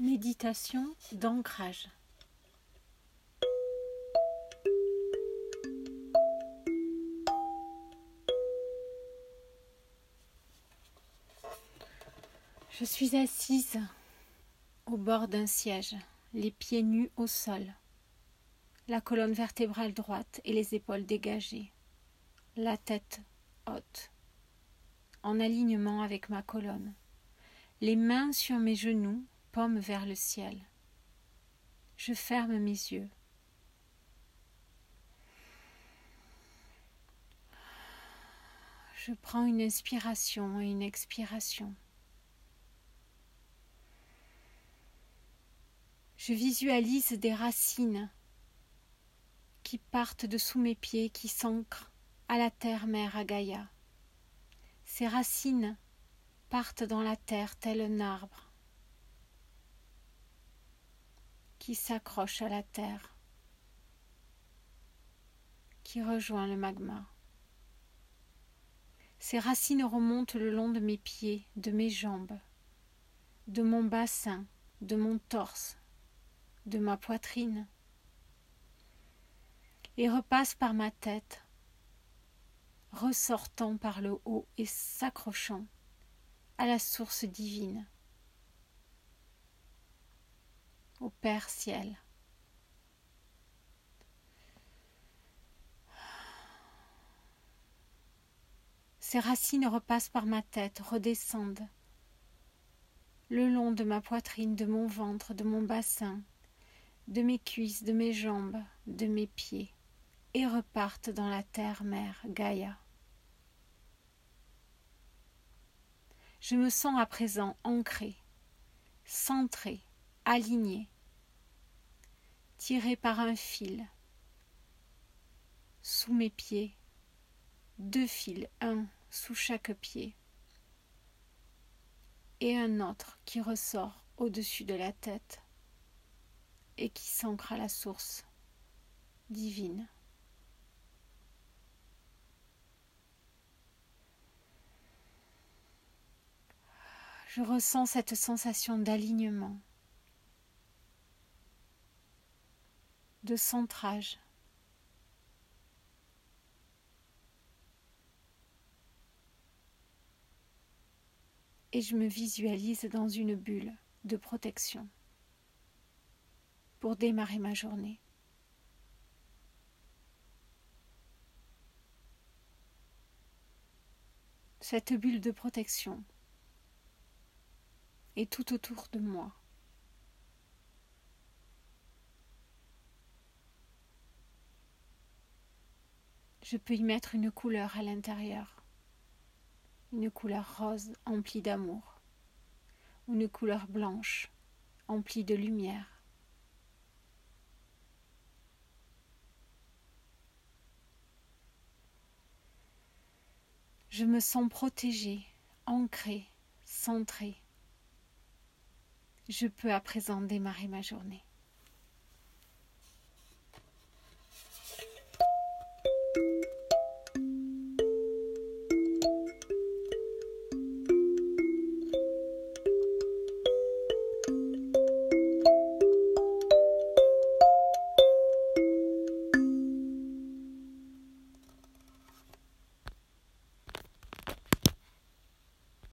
Méditation d'ancrage. Je suis assise au bord d'un siège, les pieds nus au sol, la colonne vertébrale droite et les épaules dégagées, la tête haute, en alignement avec ma colonne, les mains sur mes genoux, vers le ciel. Je ferme mes yeux. Je prends une inspiration et une expiration. Je visualise des racines qui partent de sous mes pieds, qui s'ancrent à la terre-mère à Gaïa. Ces racines partent dans la terre tel un arbre qui s'accroche à la terre, qui rejoint le magma. Ces racines remontent le long de mes pieds, de mes jambes, de mon bassin, de mon torse, de ma poitrine et repasse par ma tête, ressortant par le haut et s'accrochant à la source divine, au Père ciel. Ces racines repassent par ma tête, redescendent le long de ma poitrine, de mon ventre, de mon bassin, de mes cuisses, de mes jambes, de mes pieds, et repartent dans la terre-mère Gaïa. Je me sens à présent ancré, centré, aligné, tiré par un fil. Sous mes pieds, deux fils, un sous chaque pied, et un autre qui ressort au-dessus de la tête et qui s'ancre à la source divine. Je ressens cette sensation d'alignement, de centrage. Et je me visualise dans une bulle de protection pour démarrer ma journée. Cette bulle de protection est tout autour de moi. Je peux y mettre une couleur à l'intérieur, une couleur rose emplie d'amour, une couleur blanche emplie de lumière. Je me sens protégée, ancrée, centrée. Je peux à présent démarrer ma journée.